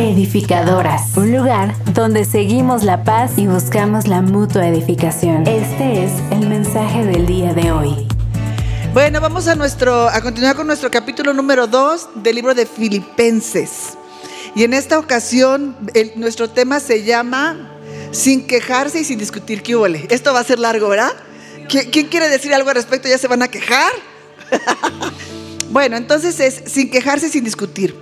Edificadoras, un lugar donde seguimos la paz y buscamos la mutua edificación. Este es el mensaje del día de hoy. Bueno, vamos a nuestro a continuar con nuestro capítulo número 2 del libro de Filipenses. Y en esta ocasión nuestro tema se llama Sin quejarse y sin discutir qué huele. Esto va a ser largo, ¿verdad? ¿Quién quiere decir algo al respecto? ¿Ya se van a quejar? bueno, entonces es sin quejarse y sin discutir.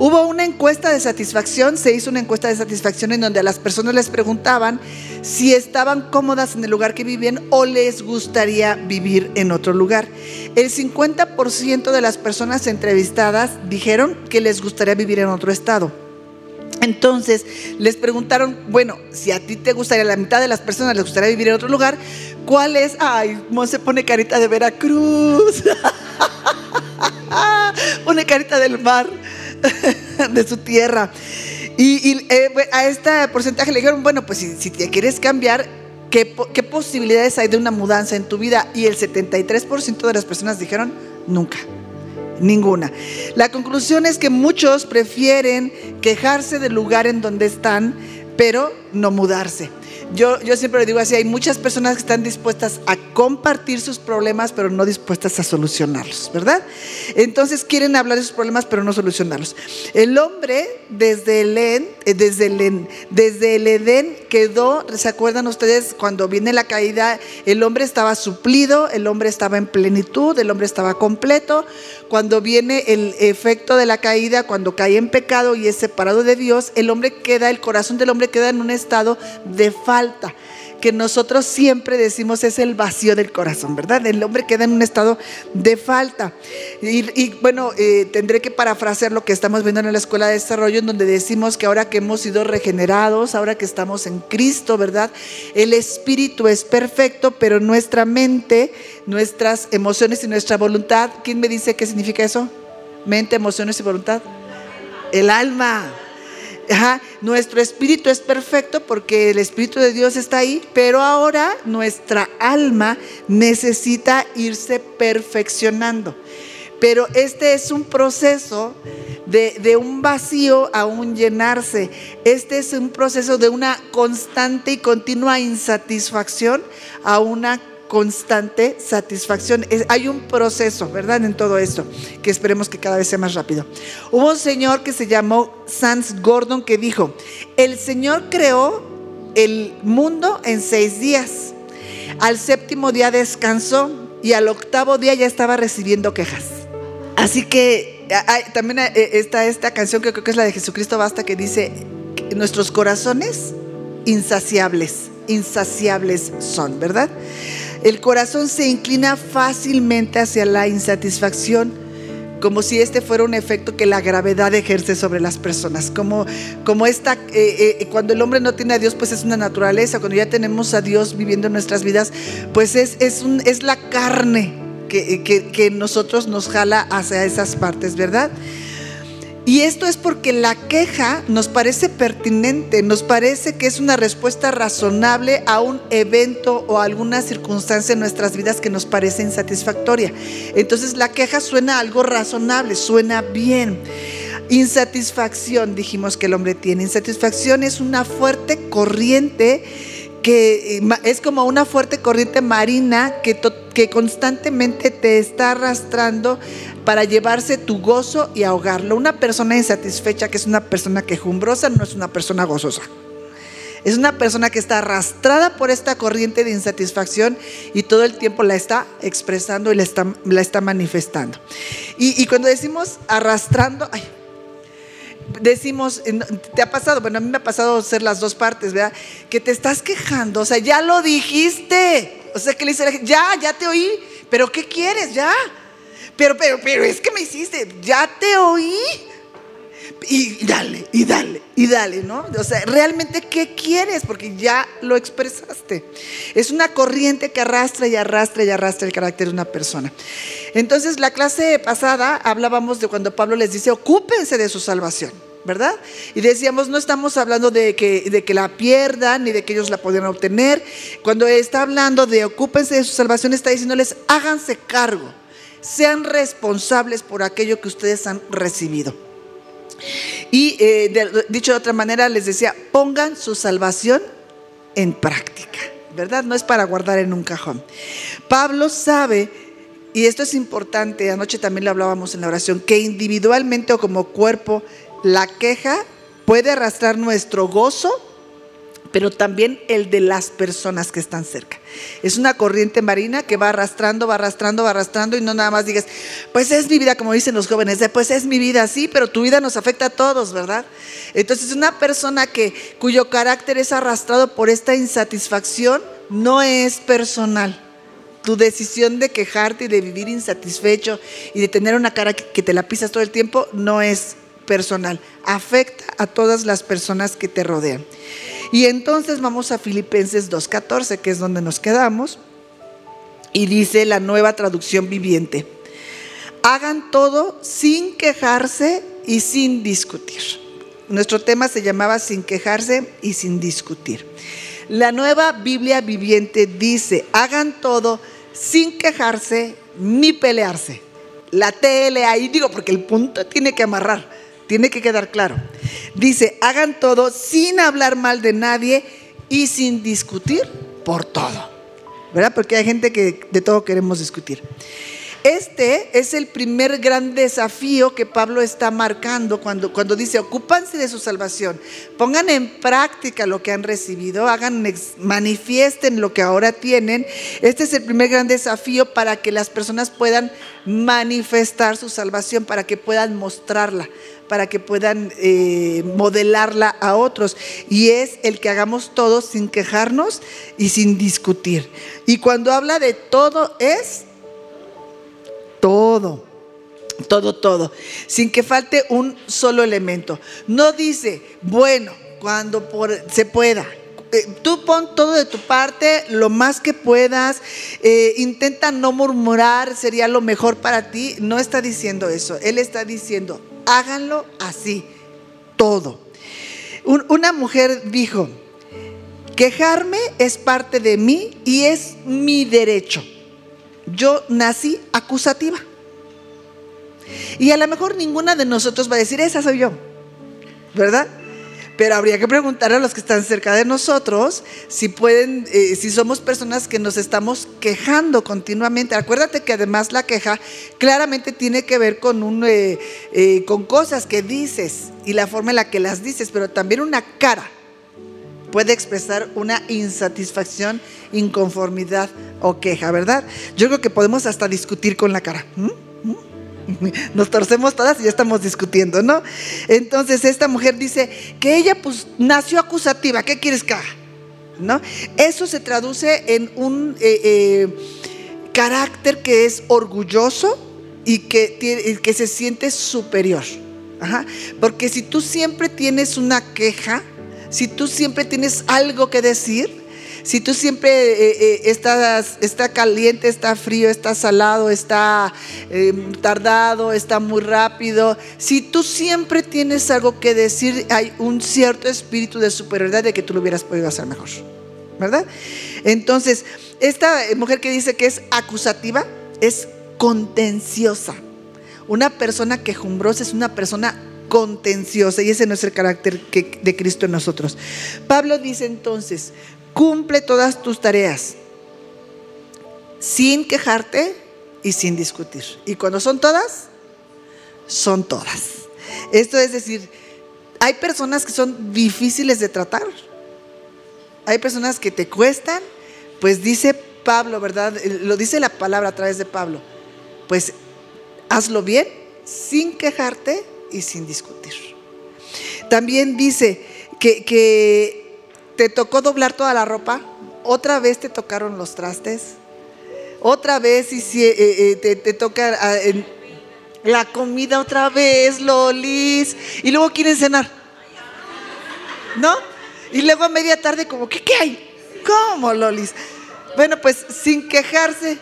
Hubo una encuesta de satisfacción, se hizo una encuesta de satisfacción en donde a las personas les preguntaban si estaban cómodas en el lugar que vivían o les gustaría vivir en otro lugar. El 50% de las personas entrevistadas dijeron que les gustaría vivir en otro estado. Entonces les preguntaron, bueno, si a ti te gustaría, la mitad de las personas les gustaría vivir en otro lugar, ¿cuál es? Ay, se pone carita de Veracruz, pone carita del mar. de su tierra. Y, eh, a este porcentaje le dijeron, bueno, pues si, te quieres cambiar, ¿qué, ¿qué, posibilidades hay de una mudanza en tu vida? Y el 73% de las personas dijeron, nunca, ninguna. La conclusión es que muchos prefieren quejarse del lugar en donde están, pero no mudarse. Yo, yo siempre le digo así, hay muchas personas que están dispuestas a compartir sus problemas, pero no dispuestas a solucionarlos, ¿verdad? Entonces quieren hablar de sus problemas, pero no solucionarlos. El hombre desde el, Edén, eh, desde el, desde el Edén quedó, ¿se acuerdan ustedes cuando viene la caída? El hombre estaba suplido, el hombre estaba en plenitud, el hombre estaba completo. Cuando viene el efecto de la caída, cuando cae en pecado y es separado de Dios, el hombre queda, el corazón del hombre queda en un estado de falta falta, que nosotros siempre decimos es el vacío del corazón, ¿verdad? El hombre queda en un estado de falta. Y, bueno, eh, tendré que parafrasear lo que estamos viendo en la escuela de desarrollo, en donde decimos que ahora que hemos sido regenerados, ahora que estamos en Cristo, ¿verdad? El espíritu es perfecto, pero nuestra mente, nuestras emociones y nuestra voluntad, ¿quién me dice qué significa eso? Mente, emociones y voluntad. El alma nuestro espíritu es perfecto porque el espíritu de Dios está ahí, pero ahora nuestra alma necesita irse perfeccionando. Pero este es un proceso de, de, un vacío a un llenarse. Este es un proceso de una constante y continua insatisfacción a una constante satisfacción. hay un proceso, ¿verdad? En todo esto, que esperemos que cada vez sea más rápido. Hubo un señor que se llamó Sans Gordon que dijo, el Señor creó el mundo en seis días. Al séptimo día descansó y al octavo día ya estaba recibiendo quejas. Así que también eh, está esta canción que creo que es la de Jesucristo Basta que dice, nuestros corazones insaciables, insaciables son, ¿verdad? El corazón se inclina fácilmente hacia la insatisfacción, como si este fuera un efecto que la gravedad ejerce sobre las personas. Como, como esta, eh, eh, cuando el hombre no tiene a Dios, pues es una naturaleza. Cuando ya tenemos a Dios viviendo en nuestras vidas, pues es, es, un, es la carne que, que, que nosotros nos jala hacia esas partes, ¿verdad? Y esto es porque la queja nos parece pertinente, nos parece que es una respuesta razonable a un evento o a alguna circunstancia en nuestras vidas que nos parece insatisfactoria. Entonces la queja suena algo razonable, suena bien. Insatisfacción, dijimos que el hombre tiene. Insatisfacción es una fuerte corriente que eh, es como una fuerte corriente marina que, que constantemente te está arrastrando para llevarse tu gozo y ahogarlo. Una persona insatisfecha, que es una persona quejumbrosa, no es una persona gozosa. Es una persona que está arrastrada por esta corriente de insatisfacción y todo el tiempo la está expresando y la está, la está manifestando. Y, cuando decimos arrastrando, decimos, ¿te ha pasado? Bueno, a mí me ha pasado ser las dos partes, ¿verdad? Que te estás quejando, o sea, ya lo dijiste. O sea, que le dice, ya, ya te oí, pero ¿qué quieres? Ya. Pero, pero, pero es que me hiciste, ya te oí. Y dale, y dale, y dale, ¿no? O sea, realmente, ¿qué quieres? Porque ya lo expresaste. Es una corriente que arrastra y arrastra y arrastra el carácter de una persona. Entonces, la clase pasada hablábamos de cuando Pablo les dice, ocúpense de su salvación. ¿verdad? Y decíamos, no estamos hablando de que, de que la pierdan ni de que ellos la puedan obtener. Cuando está hablando de ocúpense de su salvación, está diciéndoles, háganse cargo sean responsables por aquello que ustedes han recibido. Y eh, dicho de otra manera, les decía, pongan su salvación en práctica, ¿verdad? No es para guardar en un cajón. Pablo sabe, y esto es importante, anoche también lo hablábamos en la oración, que individualmente o como cuerpo, la queja puede arrastrar nuestro gozo pero también el de las personas que están cerca. Es una corriente marina que va arrastrando, va arrastrando, va arrastrando y no nada más digas, pues es mi vida, como dicen los jóvenes, pues es mi vida, sí, pero tu vida nos afecta a todos, ¿verdad? Entonces una persona que, cuyo carácter es arrastrado por esta insatisfacción no es personal. Tu decisión de quejarte y de vivir insatisfecho y de tener una cara que te la pisas todo el tiempo no es personal, afecta a todas las personas que te rodean. Y entonces vamos a Filipenses 2.14, que es donde nos quedamos, y dice la nueva traducción viviente, hagan todo sin quejarse y sin discutir. Nuestro tema se llamaba sin quejarse y sin discutir. La nueva Biblia viviente dice, hagan todo sin quejarse ni pelearse. La TL ahí digo, porque el punto tiene que amarrar. Tiene que quedar claro. Dice, hagan todo sin hablar mal de nadie y sin discutir por todo. ¿Verdad? Porque hay gente que de todo queremos discutir. Este es el primer gran desafío que Pablo está marcando cuando, cuando dice, ocúpanse de su salvación, pongan en práctica lo que han recibido, hagan, manifiesten lo que ahora tienen. Este es el primer gran desafío para que las personas puedan manifestar su salvación, para que puedan mostrarla, para que puedan eh, modelarla a otros. Y es el que hagamos todo sin quejarnos y sin discutir. Y cuando habla de todo es todo. Todo, todo. Sin que falte un solo elemento. No dice, bueno, cuando se pueda. Eh, tú pon todo de tu parte, lo más que puedas. Eh, intenta no murmurar, sería lo mejor para ti. No está diciendo eso. Él está diciendo, háganlo así, todo. una mujer dijo, quejarme es parte de mí y es mi derecho yo nací acusativa. Y a lo mejor ninguna de nosotros va a decir, esa soy yo, ¿verdad? Pero habría que preguntar a los que están cerca de nosotros si pueden, eh, si somos personas que nos estamos quejando continuamente. Acuérdate que además la queja claramente tiene que ver con, un, eh, eh, con cosas que dices y la forma en la que las dices, pero también una cara puede expresar una insatisfacción, inconformidad o queja, ¿verdad? Yo creo que podemos hasta discutir con la cara. Nos torcemos todas y ya estamos discutiendo, ¿no? Entonces esta mujer dice que ella pues nació acusativa, ¿qué quieres que haga? ¿No? Eso se traduce en un eh, eh, carácter que es orgulloso y que, que se siente superior. Porque si tú siempre tienes una queja, si tú siempre tienes algo que decir, si tú siempre eh, eh, estás está caliente, está frío, está salado, está em, tardado, está muy rápido, si tú siempre tienes algo que decir, hay un cierto espíritu de superioridad de que tú lo hubieras podido hacer mejor. ¿Verdad? Entonces, esta mujer que dice que es acusativa es contenciosa. Una persona quejumbrosa es una persona contenciosa y ese no es el carácter de Cristo en nosotros. Pablo dice entonces, cumple todas tus tareas sin quejarte y sin discutir. Y cuando son todas, son todas. Esto es decir, hay personas que son difíciles de tratar. Hay personas que te cuestan, pues dice Pablo, ¿verdad? Lo dice la palabra a través de Pablo. Pues hazlo bien, sin quejarte y sin discutir. También dice que, te tocó doblar toda la ropa, otra vez te tocaron los trastes, otra vez y si, eh, eh, te, toca ah, la comida otra vez, Lolis, y luego quieren cenar. ¿No? Y luego a media tarde como, ¿qué, qué hay? ¿Cómo, Lolis? Bueno, pues sin quejarse,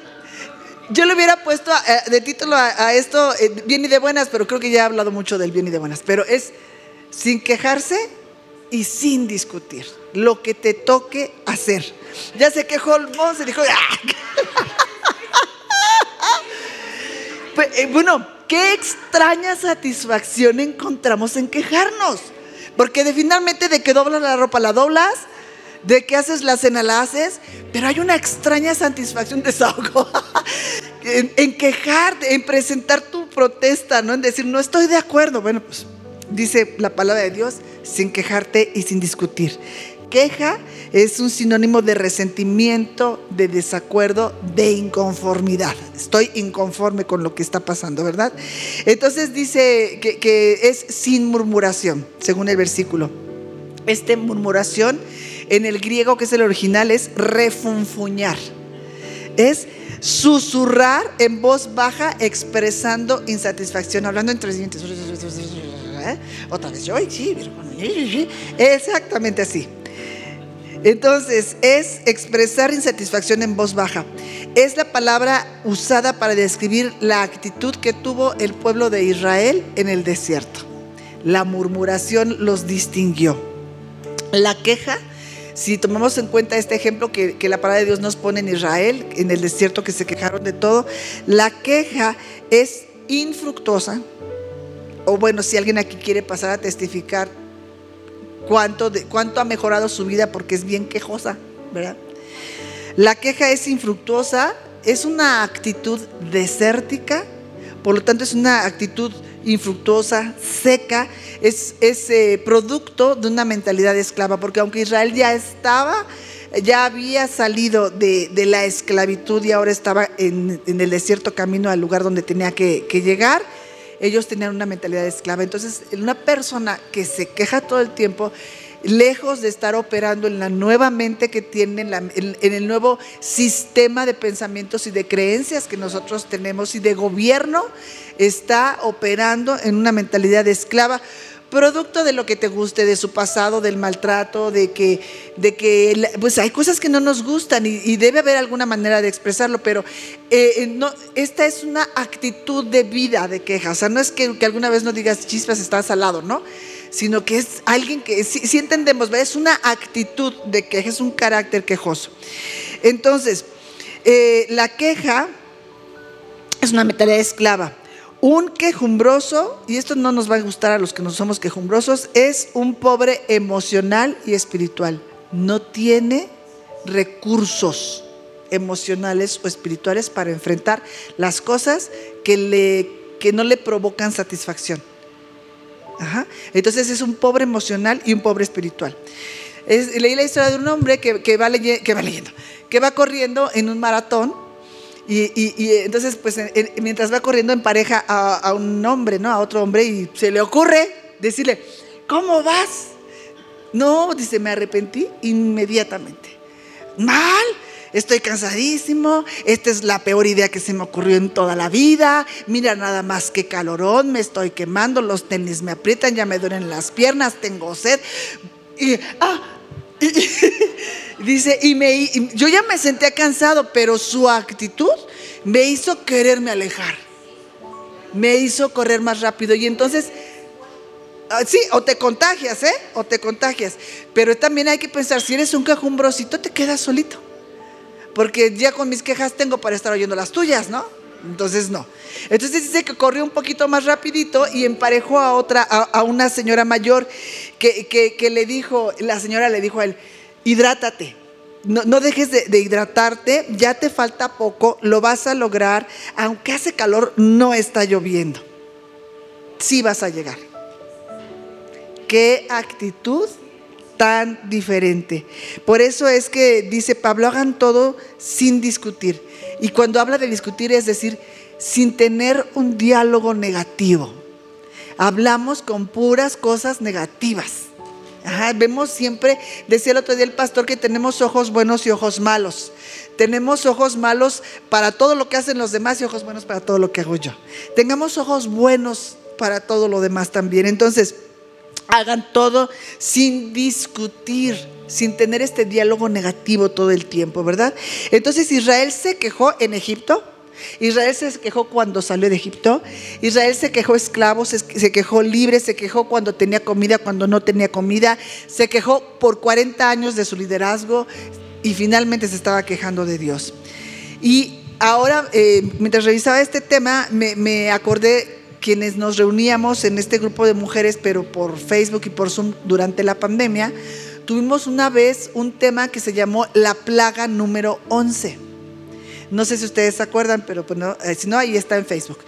yo le hubiera puesto eh, de título a, esto eh, bien y de buenas, pero creo que ya he hablado mucho del bien y de buenas. Pero es sin quejarse y sin discutir. Lo que te toque hacer. Ya se quejó el se dijo. ¡Ah! Pues, eh, bueno, qué extraña satisfacción encontramos en quejarnos. Porque de finalmente de que doblas la ropa la doblas, de que haces la cena la pero hay una extraña satisfacción, desahogo, en, en quejarte, en presentar tu protesta, ¿no? En decir, no estoy de acuerdo. Bueno, pues dice la palabra de Dios, sin quejarte y sin discutir. Queja es un sinónimo de resentimiento, de desacuerdo, de inconformidad. Estoy inconforme con lo que está pasando, ¿verdad? Entonces dice que, es sin murmuración, según el versículo. Este murmuración en el griego, que es el original, es refunfuñar. Es susurrar en voz baja expresando insatisfacción, hablando entre dientes. Otra vez, yo, sí, exactamente así. Entonces, es expresar insatisfacción en voz baja. Es la palabra usada para describir la actitud que tuvo el pueblo de Israel en el desierto. La murmuración los distinguió. La queja, si tomamos en cuenta este ejemplo que, la palabra de Dios nos pone en Israel, en el desierto que se quejaron de todo, la queja es infructuosa. O bueno, si alguien aquí quiere pasar a testificar, cuánto, cuánto ha mejorado su vida porque es bien quejosa, ¿verdad? La queja es infructuosa, es una actitud desértica, por lo tanto es una actitud infructuosa, seca, es, es eh, producto de una mentalidad esclava, porque aunque Israel ya estaba, ya había salido de, la esclavitud y ahora estaba en, el desierto camino al lugar donde tenía que, que llegar, ellos tenían una mentalidad esclava. Entonces, una persona que se queja todo el tiempo, lejos de estar operando en la nueva mente que tienen, en, el nuevo sistema de pensamientos y de creencias que nosotros tenemos y de gobierno, está operando en una mentalidad esclava producto de lo que te guste, de su pasado, del maltrato, de que, de que pues hay cosas que no nos gustan y, debe haber alguna manera de expresarlo, pero eh, eh, esta es una actitud de vida de queja, o sea, no es que, alguna vez no digas chispas, estás al lado, ¿no? Sino que es alguien que, si, entendemos, es una actitud de queja, es un carácter quejoso. Entonces, eh, la queja es una mentalidad esclava. Un quejumbroso, y esto no nos va a gustar a los que no somos quejumbrosos, es un pobre emocional y espiritual. No tiene recursos emocionales o espirituales para enfrentar las cosas que, le, que no le provocan satisfacción. Entonces es un pobre emocional y un pobre espiritual. leí la historia de un hombre que, va que va leyendo, que va corriendo en un maratón y, entonces, pues mientras va corriendo en pareja a, un hombre, ¿no? A otro hombre, y se le ocurre decirle, ¿cómo vas? No, dice, me arrepentí inmediatamente. Mal, estoy cansadísimo, esta es la peor idea que se me ocurrió en toda la vida, mira nada más que calorón, me estoy quemando, los tenis me aprietan, ya me duelen las piernas, tengo sed. Y, ah, Dice, y, me, yo ya me senté cansado, pero su actitud me hizo quererme alejar. Me hizo correr más rápido. Y entonces, ah, sí, o te contagias, ¿eh? O te contagias. Pero también hay que pensar, si eres un quejumbrosito, te quedas solito. Porque ya con mis quejas tengo para estar oyendo las tuyas, ¿no? Entonces no. Entonces dice que corrió un poquito más rapidito y emparejó a otra, a, una señora mayor que, que, le dijo, la señora le dijo a él, hidrátate. No, dejes de, de, hidratarte, ya te falta poco, lo vas a lograr, aunque hace calor, no está lloviendo. Sí vas a llegar. Qué actitud tan diferente. Por eso es que dice Pablo, hagan todo sin discutir. Y cuando habla de discutir es decir, sin tener un diálogo negativo. Hablamos con puras cosas negativas. vemos siempre, decía el otro día el pastor, que tenemos ojos buenos y ojos malos. Tenemos ojos malos para todo lo que hacen los demás y ojos buenos para todo lo que hago yo. Tengamos ojos buenos para todo lo demás también. Entonces, hagan todo sin discutir, sin tener este diálogo negativo todo el tiempo, ¿verdad? Entonces Israel se quejó en Egipto. Israel se quejó cuando salió de Egipto. Israel se quejó esclavo, se, quejó libre, se quejó cuando tenía comida, cuando no tenía comida. Se quejó por 40 años de su liderazgo y finalmente se estaba quejando de Dios. Y ahora, eh, mientras revisaba este tema, me acordé quienes nos reuníamos en este grupo de mujeres, pero por Facebook y por Zoom durante la pandemia, tuvimos una vez un tema que se llamó la plaga número 11. No sé si ustedes se acuerdan, pero pues eh, si no, ahí está en Facebook.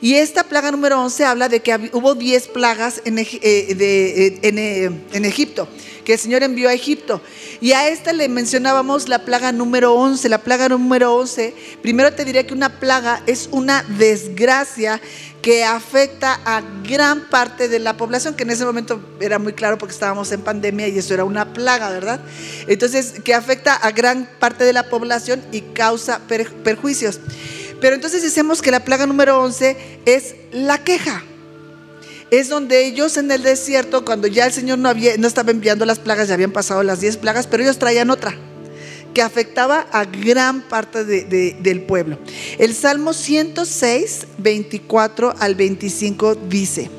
Y esta plaga número 11 habla de que hubo 10 plagas en, eh, eh, en, Egipto, que el Señor envió a Egipto. Y a esta le mencionábamos la plaga número 11. La plaga número 11, primero te diré que una plaga es una desgracia que afecta a gran parte de la población, que en ese momento era muy claro porque estábamos en pandemia y eso era una plaga, ¿verdad? Entonces, que afecta a gran parte de la población y causa perjuicios. Pero entonces decimos que la plaga número 11 es la queja. Es donde ellos en el desierto, cuando ya el Señor no, había, no estaba enviando las plagas, ya habían pasado las 10 plagas, pero ellos traían otra que afectaba a gran parte del pueblo. El Salmo 106, 24 al 25 dice,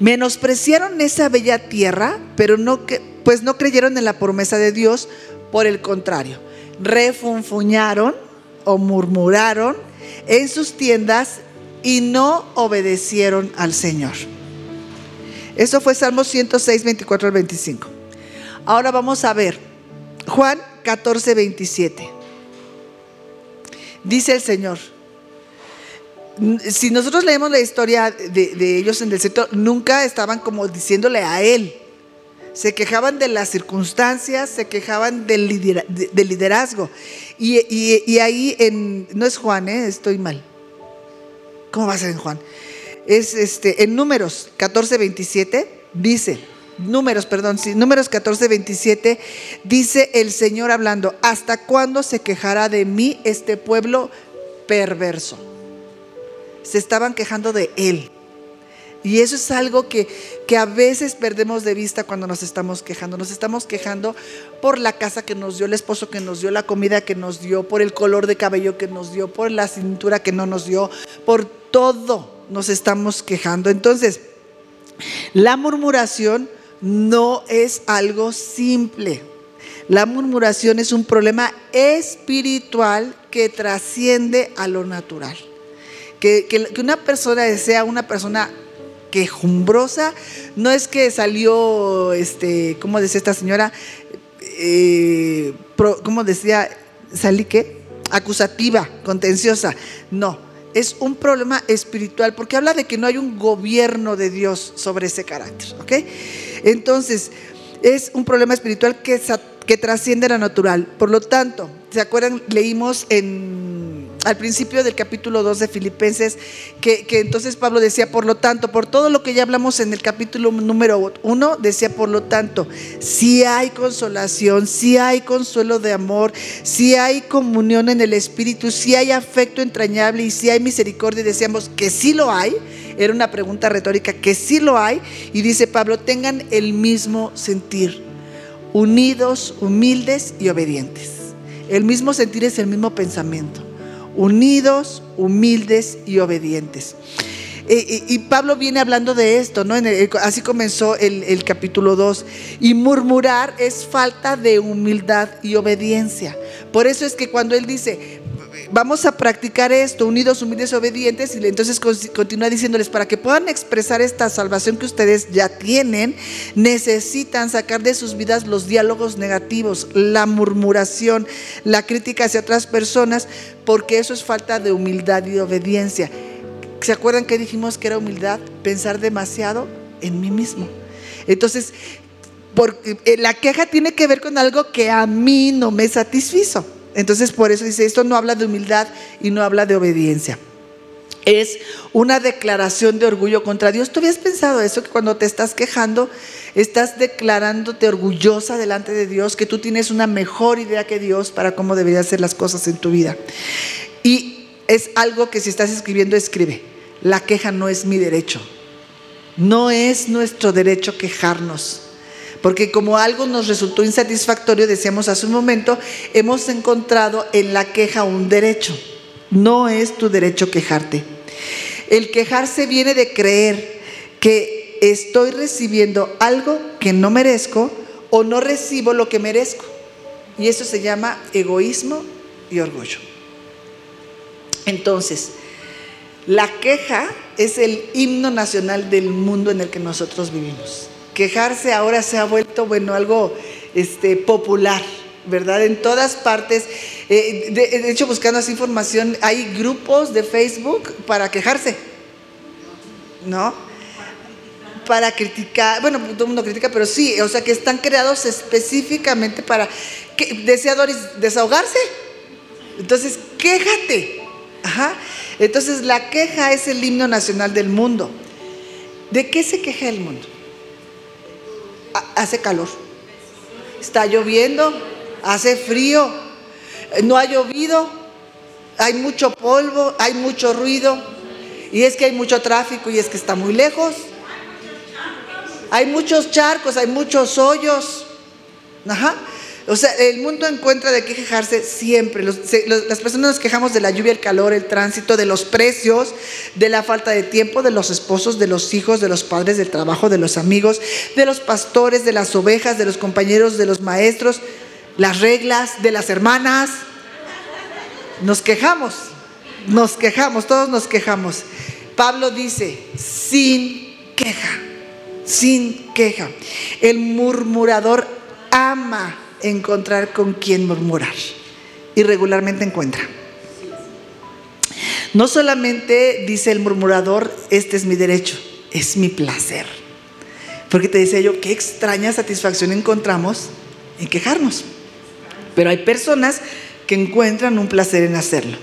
menospreciaron esa bella tierra, pero no, pues no creyeron en la promesa de Dios, por el contrario, refunfuñaron o murmuraron en sus tiendas y no obedecieron al Señor. Eso fue Salmo 106, 24 al 25. Ahora vamos a ver Juan 14, 27. Dice el Señor, si nosotros leemos la historia de, ellos en el sector, nunca estaban como diciéndole a Él. Se quejaban de las circunstancias, se quejaban del, liderazgo. Y, ahí en, no es Juan, ¿eh? estoy mal. ¿Cómo va a ser en Juan? Es este, en números 14, 27, dice, Números, perdón, sí, números 14, 27, dice el Señor hablando, ¿hasta cuándo se quejará de mí este pueblo perverso? Se estaban quejando de Él. Y eso es algo que, que, a veces perdemos de vista cuando nos estamos quejando. Nos estamos quejando por la casa que nos dio, el esposo que nos dio, la comida que nos dio, por el color de cabello que nos dio, por la cintura que no nos dio, por todo nos estamos quejando. Entonces, la murmuración no es algo simple. La murmuración es un problema espiritual que trasciende a lo natural. Que, una persona sea una persona quejumbrosa, no es que salió, este, ¿cómo decía esta señora? Eh, ¿Cómo decía? ¿Salí qué? Acusativa, contenciosa. No, es un problema espiritual porque habla de que no hay un gobierno de Dios sobre ese carácter, ¿ok? Entonces, es un problema espiritual que, que trasciende lo natural. Por lo tanto, ¿se acuerdan? Leímos en, al principio del capítulo 2 de Filipenses que, entonces Pablo decía, por lo tanto, por todo lo que ya hablamos en el capítulo número 1, decía, por lo tanto, si hay consolación, si hay consuelo de amor, si hay comunión en el Espíritu, si hay afecto entrañable y si hay misericordia, decíamos que sí lo hay era una pregunta retórica que sí lo hay. Y dice Pablo, tengan el mismo sentir, unidos, humildes y obedientes. El mismo sentir es el mismo pensamiento. Unidos, humildes y obedientes. Y, Pablo viene hablando de esto, ¿no? así comenzó el, el capítulo 2. Y murmurar es falta de humildad y obediencia. Por eso es que cuando él dice, vamos a practicar esto, unidos, humildes, obedientes, y entonces continúa diciéndoles, para que puedan expresar esta salvación que ustedes ya tienen, necesitan sacar de sus vidas los diálogos negativos, la murmuración, la crítica hacia otras personas, porque eso es falta de humildad y obediencia. ¿Se acuerdan que dijimos que era humildad? Pensar demasiado en mí mismo. Entonces, porque eh, la queja tiene que ver con algo que a mí no me satisfizo. Entonces por eso dice, esto no habla de humildad y no habla de obediencia. Es una declaración de orgullo contra Dios. ¿Tú habías pensado eso? Que cuando te estás quejando, estás declarándote orgullosa delante de Dios, que tú tienes una mejor idea que Dios para cómo deberían ser las cosas en tu vida. Y es algo que si estás escribiendo, escribe. La queja no es mi derecho. No es nuestro derecho quejarnos. Porque como algo nos resultó insatisfactorio, decíamos hace un momento, hemos encontrado en la queja un derecho. No es tu derecho quejarte. El quejarse viene de creer que estoy recibiendo algo que no merezco o no recibo lo que merezco. Y eso se llama egoísmo y orgullo. Entonces, La queja es el himno nacional del mundo en el que nosotros vivimos. Quejarse ahora se ha vuelto, bueno, algo este, popular, ¿verdad? En todas partes. Eh, de, hecho, buscando esa información, hay grupos de Facebook para quejarse, ¿no? Para criticar, bueno, todo el mundo critica, pero sí, o sea, que están creados específicamente para, que, deseadores, desahogarse. Entonces, quéjate. Ajá. Entonces, la queja es el himno nacional del mundo. ¿De qué se queja el mundo? Hace calor. Está lloviendo, hace frío, no ha llovido, hay mucho polvo, hay mucho ruido, y es que hay mucho tráfico y es que está muy lejos. Hay muchos charcos, hay muchos hoyos. Ajá. O sea, el mundo encuentra de qué quejarse siempre. las personas nos quejamos de la lluvia, el calor, el tránsito, de los precios, de la falta de tiempo, de los esposos, de los hijos, de los padres, del trabajo, de los amigos, de los pastores, de las ovejas, de los compañeros, de los maestros, las reglas, de las hermanas. Nos quejamos, nos quejamos, todos nos quejamos. Pablo dice, sin queja, sin queja. El murmurador ama encontrar con quién murmurar. Y regularmente encuentra. No solamente dice el murmurador, este es mi derecho, es mi placer. Porque te decía yo, qué extraña satisfacción encontramos en quejarnos. Pero hay personas que encuentran un placer en hacerlo.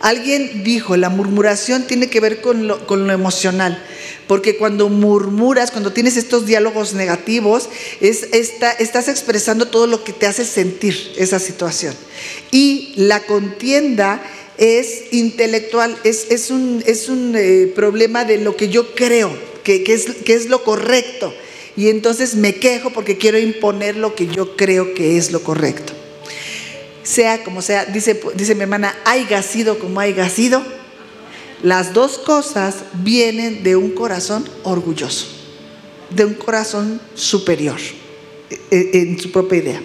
Alguien dijo, la murmuración tiene que ver con lo, emocional. Porque cuando murmuras, cuando tienes estos diálogos negativos, es, estás expresando todo lo que te hace sentir esa situación. Y la contienda es intelectual, es, un, eh, problema de lo que yo creo, que es lo correcto. Y entonces me quejo porque quiero imponer lo que yo creo que es lo correcto. Sea como sea, dice, dice mi hermana, haya sido como haya sido, las dos cosas vienen de un corazón orgulloso, de un corazón superior e, e, en su propia idea.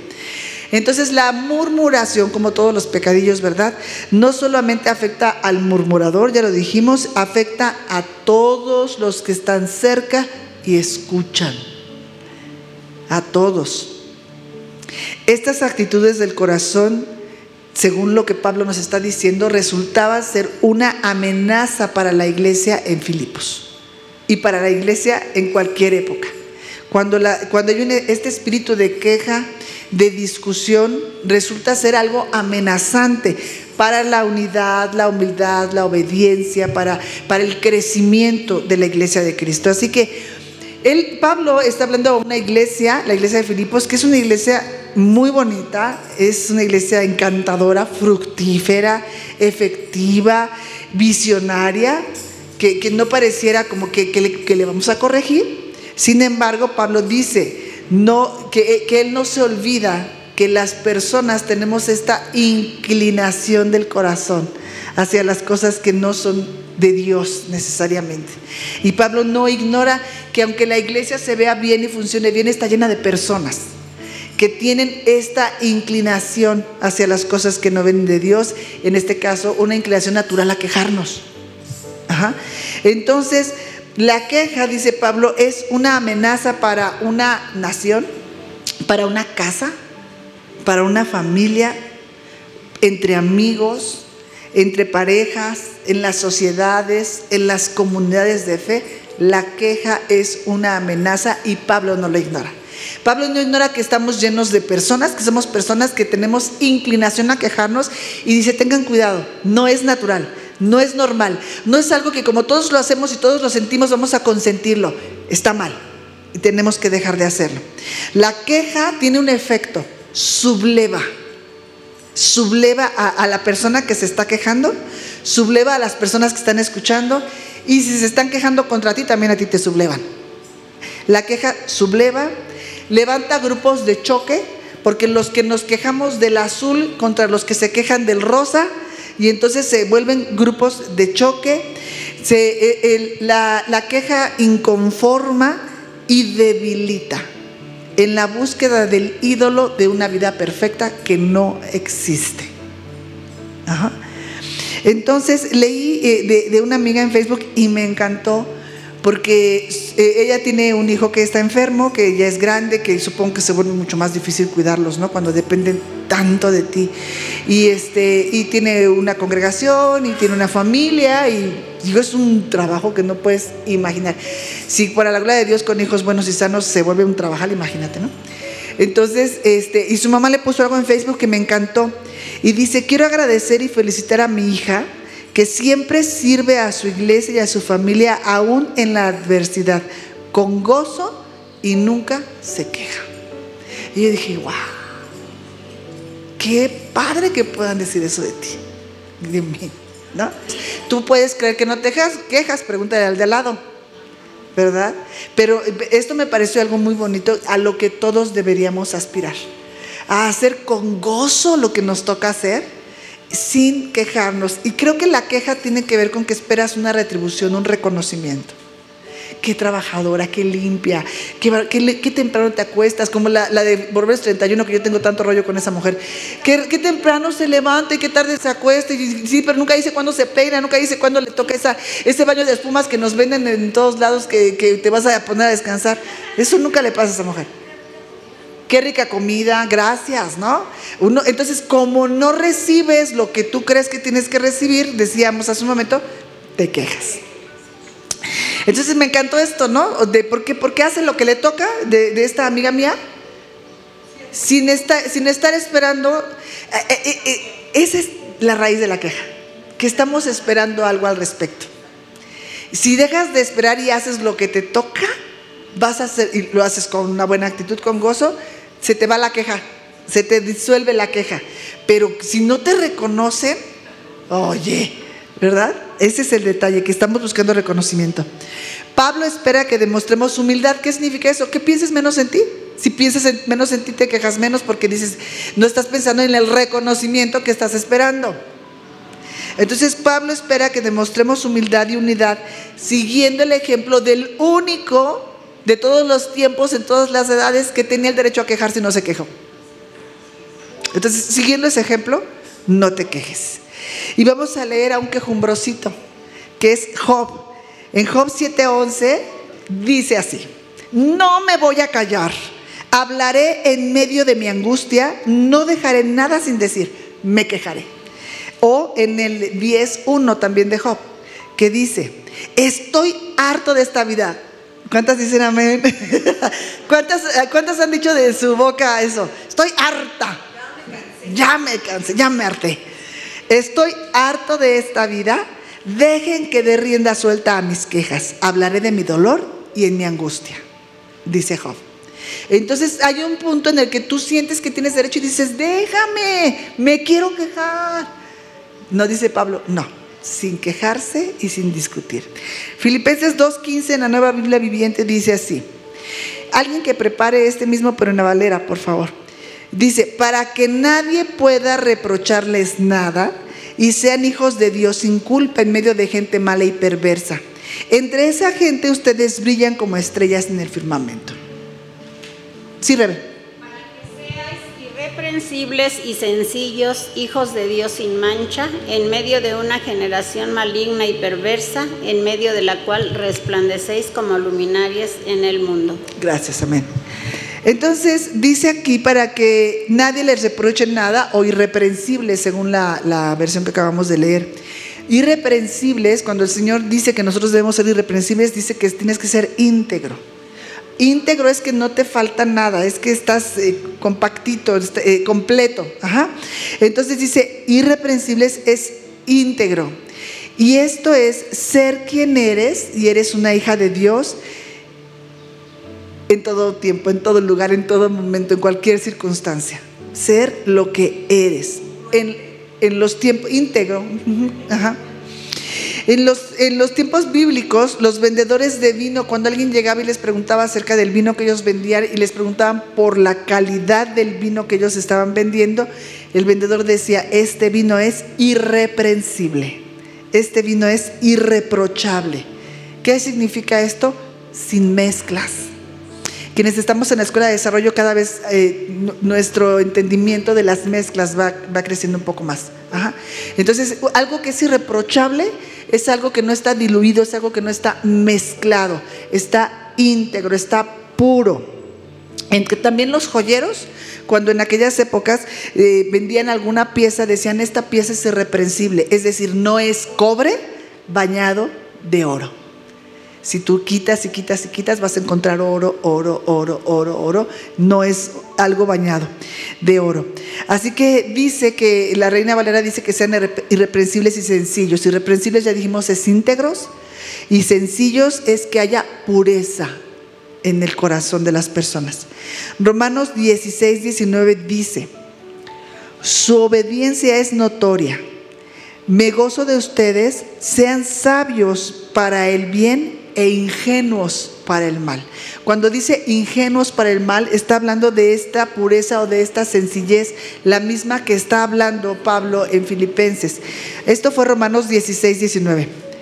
Entonces la murmuración, como todos los pecadillos, ¿verdad? No solamente afecta al murmurador, ya lo dijimos, afecta a todos los que están cerca y escuchan. A todos. Estas actitudes del corazón según lo que Pablo nos está diciendo, resultaba ser una amenaza para la iglesia en Filipos y para la iglesia en cualquier época. Cuando, cuando hay este espíritu de queja, de discusión, resulta ser algo amenazante para la unidad, la humildad, la obediencia, para, para el crecimiento de la iglesia de Cristo. Así que él, Pablo está hablando de una iglesia, la iglesia de Filipos, que es una iglesia muy bonita, es una iglesia encantadora, fructífera, efectiva, visionaria, que, no pareciera como que, le, vamos a corregir. Sin embargo, Pablo dice no, que, que él no se olvida que las personas tenemos esta inclinación del corazón hacia las cosas que no son de Dios necesariamente. Y Pablo no ignora que aunque la iglesia se vea bien y funcione bien, está llena de personas que tienen esta inclinación hacia las cosas que no ven de Dios, en este caso una inclinación natural a quejarnos. Entonces, la queja, dice Pablo, es una amenaza para una nación, para una casa, para una familia, entre amigos, entre parejas, en las sociedades, en las comunidades de fe. La queja es una amenaza y Pablo no lo ignora. Pablo no ignora que estamos llenos de personas, que somos personas que tenemos inclinación a quejarnos y dice, tengan cuidado, no es natural, no es normal, no es algo que como todos lo hacemos y todos lo sentimos vamos a consentirlo, está mal y tenemos que dejar de hacerlo. La queja tiene un efecto, subleva, subleva a, la persona que se está quejando, subleva a las personas que están escuchando y si se están quejando contra ti, también a ti te sublevan. La queja subleva, levanta grupos de choque, porque los que nos quejamos del azul contra los que se quejan del rosa, y entonces se vuelven grupos de choque, e, la, la queja inconforma y debilita en la búsqueda del ídolo de una vida perfecta que no existe. Entonces leí eh, de, de una amiga en Facebook y me encantó porque eh, ella tiene un hijo que está enfermo, que ya es grande, que supongo que se vuelve mucho más difícil cuidarlos, ¿no? Cuando dependen tanto de ti. Y, este, y tiene una congregación y tiene una familia y digo, es un trabajo que no puedes imaginar. Si para la gloria de Dios con hijos buenos y sanos se vuelve un trabajo, imagínate, ¿no? Entonces, este, y su mamá le puso algo en Facebook que me encantó. Y dice, quiero agradecer y felicitar a mi hija que siempre sirve a su iglesia y a su familia aún en la adversidad, con gozo y nunca se queja. Y yo dije, wow, qué padre que puedan decir eso de ti, de mí, ¿no? Tú puedes creer que no te quejas, quejas pregúntale al de al lado, ¿verdad? Pero esto me pareció algo muy bonito a lo que todos deberíamos aspirar, a hacer con gozo lo que nos toca hacer sin quejarnos. Y creo que la queja tiene que ver con que esperas una retribución, un reconocimiento. Qué trabajadora, qué limpia, qué, temprano te acuestas, como la, de Borges 31, que yo tengo tanto rollo con esa mujer. Qué, temprano se levanta y qué tarde se acuesta. Sí, pero nunca dice cuándo se peina, nunca dice cuándo le toca ese baño de espumas que nos venden en todos lados que, que te vas a poner a descansar. Eso nunca le pasa a esa mujer qué rica comida, gracias, ¿no? Uno, entonces, como no recibes lo que tú crees que tienes que recibir, decíamos hace un momento, te quejas. Entonces me encantó esto, ¿no? De por, qué, por hace lo que le toca de, esta amiga mía sin estar, sin estar esperando. Eh, eh, eh, esa es la raíz de la queja, que estamos esperando algo al respecto. Si dejas de esperar y haces lo que te toca, vas a hacer, y lo haces con una buena actitud, con gozo, se te va la queja, se te disuelve la queja. Pero si no te reconocen, oye, ¿verdad? Ese es el detalle, que estamos buscando reconocimiento. Pablo espera que demostremos humildad. ¿Qué significa eso? Que pienses menos en ti. Si piensas menos en ti, te quejas menos porque dices, no estás pensando en el reconocimiento que estás esperando. Entonces Pablo espera que demostremos humildad y unidad siguiendo el ejemplo del único de todos los tiempos, en todas las edades, que tenía el derecho a quejarse y no se quejó. Entonces, siguiendo ese ejemplo, no te quejes. Y vamos a leer a un quejumbrosito, que es Job. En Job 7:11 dice así, no me voy a callar, hablaré en medio de mi angustia, no dejaré nada sin decir, me quejaré. O en el 10.1 también de Job, que dice, estoy harto de esta vida, ¿Cuántas dicen amén? ¿Cuántas, ¿Cuántas han dicho de su boca eso? Estoy harta. Ya me cansé, ya me harté. Estoy harto de esta vida. Dejen que dé rienda suelta a mis quejas. Hablaré de mi dolor y en mi angustia, dice Job. Entonces hay un punto en el que tú sientes que tienes derecho y dices, déjame, me quiero quejar. No dice Pablo, no sin quejarse y sin discutir. Filipenses 2.15 en la nueva Biblia viviente dice así. Alguien que prepare este mismo, pero en la valera, por favor. Dice, para que nadie pueda reprocharles nada y sean hijos de Dios sin culpa en medio de gente mala y perversa. Entre esa gente ustedes brillan como estrellas en el firmamento. Sí, Rebe irreprensibles y sencillos, hijos de Dios sin mancha, en medio de una generación maligna y perversa, en medio de la cual resplandecéis como luminarias en el mundo. Gracias, amén. Entonces dice aquí para que nadie les reproche nada o irreprensibles, según la, la versión que acabamos de leer. Irreprensibles, cuando el Señor dice que nosotros debemos ser irreprensibles, dice que tienes que ser íntegro. Íntegro es que no te falta nada, es que estás eh, compactito, este, eh, completo. Entonces dice, irreprensibles es íntegro. Y esto es ser quien eres y eres una hija de Dios en todo tiempo, en todo lugar, en todo momento, en cualquier circunstancia. Ser lo que eres. En, en los tiempos, íntegro. Ajá. En los, en los tiempos bíblicos, los vendedores de vino, cuando alguien llegaba y les preguntaba acerca del vino que ellos vendían y les preguntaban por la calidad del vino que ellos estaban vendiendo, el vendedor decía, este vino es irreprensible, este vino es irreprochable. ¿Qué significa esto? Sin mezclas. Quienes estamos en la escuela de desarrollo, cada vez eh, nuestro entendimiento de las mezclas va, creciendo un poco más. Entonces, algo que es irreprochable es algo que no está diluido, es algo que no está mezclado, está íntegro, está puro. En que también los joyeros, cuando en aquellas épocas eh, vendían alguna pieza, decían esta pieza es irreprensible, es decir, no es cobre bañado de oro. Si tú quitas y quitas y quitas, vas a encontrar oro, oro, oro, oro, oro. No es algo bañado de oro. Así que dice que la Reina Valera dice que sean irreprensibles y sencillos. Irreprensibles ya dijimos es íntegros y sencillos es que haya pureza en el corazón de las personas. Romanos 16, 19 dice, su obediencia es notoria. Me gozo de ustedes, sean sabios para el bien e ingenuos para el mal. Cuando dice ingenuos para el mal, está hablando de esta pureza o de esta sencillez, la misma que está hablando Pablo en Filipenses. Esto fue Romanos 16, 19.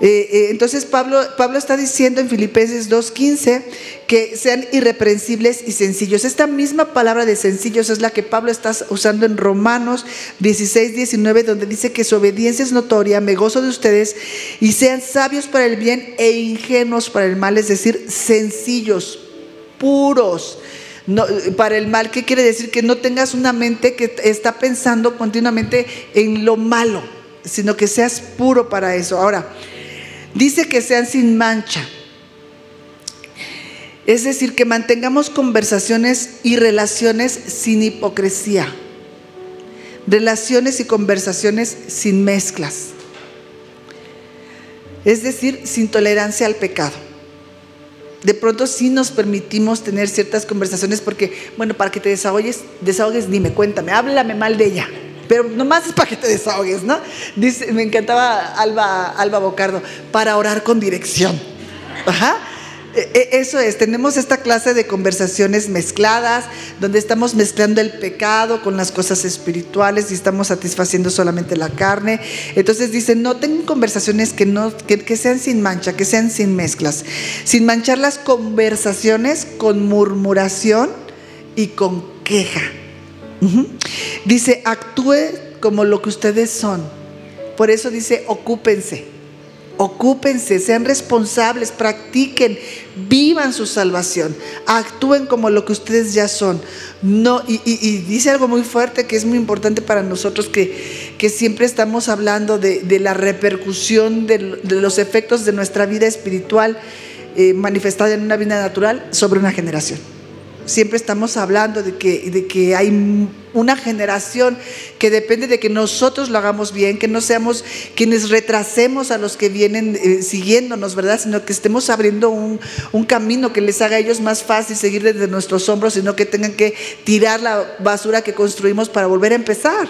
Eh, eh, entonces Pablo, Pablo está diciendo en Filipenses 2.15 que sean irreprensibles y sencillos. Esta misma palabra de sencillos es la que Pablo está usando en Romanos 16.19 donde dice que su obediencia es notoria, me gozo de ustedes y sean sabios para el bien e ingenuos para el mal, es decir, sencillos, puros. para el mal, ¿qué quiere decir? Que no tengas una mente que está pensando continuamente en lo malo, sino que seas puro para eso. Ahora, Dice que sean sin mancha. Es decir, que mantengamos conversaciones y relaciones sin hipocresía. Relaciones y conversaciones sin mezclas. Es decir, sin tolerancia al pecado. De pronto sí nos permitimos tener ciertas conversaciones porque, bueno, para que te desahogues, desahogues, dime, cuéntame, háblame mal de ella pero nomás es para que te desahogues, ¿no? Dice, me encantaba Alba, Alba Bocardo, para orar con dirección. Ajá. E, e, eso es, tenemos esta clase de conversaciones mezcladas, donde estamos mezclando el pecado con las cosas espirituales y estamos satisfaciendo solamente la carne. Entonces dice, no tengan conversaciones que, no, que sean sin mancha, que sean sin mezclas, sin manchar las conversaciones con murmuración y con queja. Dice, actúe como lo que ustedes son. Por eso dice, ocúpense, ocúpense, sean responsables, practiquen, vivan su salvación, actúen como lo que ustedes ya son. No, y, dice algo muy fuerte que es muy importante para nosotros, que, que siempre estamos hablando de, la repercusión de, los efectos de nuestra vida espiritual eh, manifestada en una vida natural sobre una generación siempre estamos hablando de que, de que hay una generación que depende de que nosotros lo hagamos bien, que no seamos quienes retrasemos a los que vienen eh, siguiéndonos, ¿verdad? Sino que estemos abriendo un, un, camino que les haga a ellos más fácil seguir desde nuestros hombros, sino que tengan que tirar la basura que construimos para volver a empezar.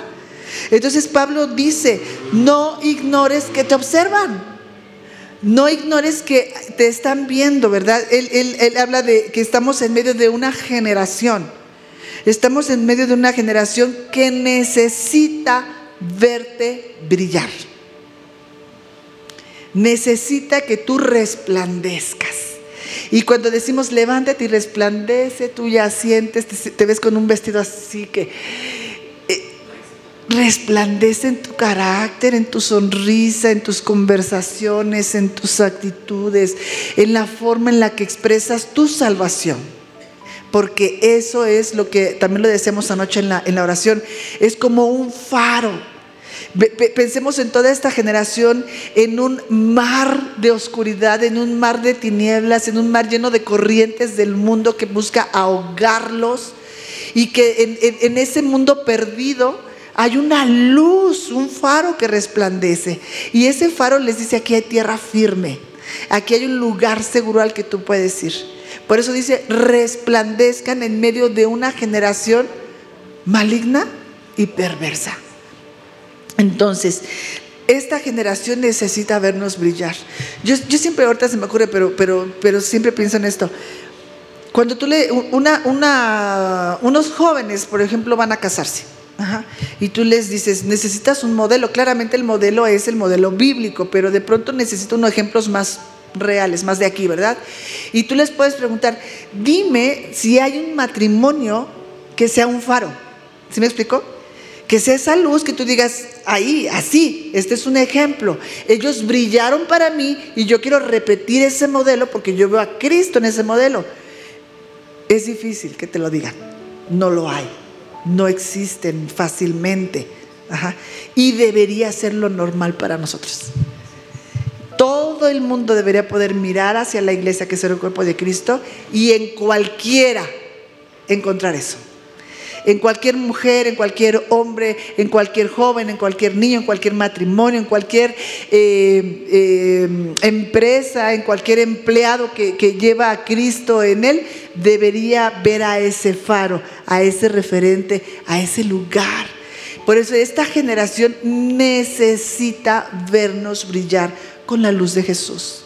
Entonces Pablo dice, no ignores que te observan. No ignores que te están viendo, ¿verdad? Él, habla de que estamos en medio de una generación. Estamos en medio de una generación que necesita verte brillar. Necesita que tú resplandezcas. Y cuando decimos levántate y resplandece, tú ya sientes, te ves con un vestido así que resplandece en tu carácter, en tu sonrisa, en tus conversaciones, en tus actitudes, en la forma en la que expresas tu salvación. Porque eso es lo que también lo decíamos anoche en la, en la oración, es como un faro. Pensemos en toda esta generación en un mar de oscuridad, en un mar de tinieblas, en un mar lleno de corrientes del mundo que busca ahogarlos y que en, en ese mundo perdido hay una luz, un faro que resplandece. Y ese faro les dice, aquí hay tierra firme, aquí hay un lugar seguro al que tú puedes ir. Por eso dice, resplandezcan en medio de una generación maligna y perversa. Entonces, esta generación necesita vernos brillar. Yo, siempre, ahorita se me ocurre, pero, pero, pero siempre pienso en esto. Cuando tú le, una, unos jóvenes, por ejemplo, van a casarse y tú les dices, necesitas un modelo. Claramente el modelo es el modelo bíblico, pero de pronto necesito unos ejemplos más reales, más de aquí, ¿verdad? Y tú les puedes preguntar, dime si hay un matrimonio que sea un faro. ¿Sí me explico? Que sea esa luz que tú digas, ahí, así, este es un ejemplo. Ellos brillaron para mí y yo quiero repetir ese modelo porque yo veo a Cristo en ese modelo. Es difícil que te lo digan, no lo hay, no existen fácilmente. Y debería ser lo normal para nosotros. Todo el mundo debería poder mirar hacia la iglesia que es el cuerpo de Cristo y en cualquiera encontrar eso. En cualquier mujer, en cualquier hombre, en cualquier joven, en cualquier niño, en cualquier matrimonio, en cualquier eh, eh, empresa, en cualquier empleado que, que lleva a Cristo en él, debería ver a ese faro, a ese referente, a ese lugar. Por eso esta generación necesita vernos brillar con la luz de Jesús.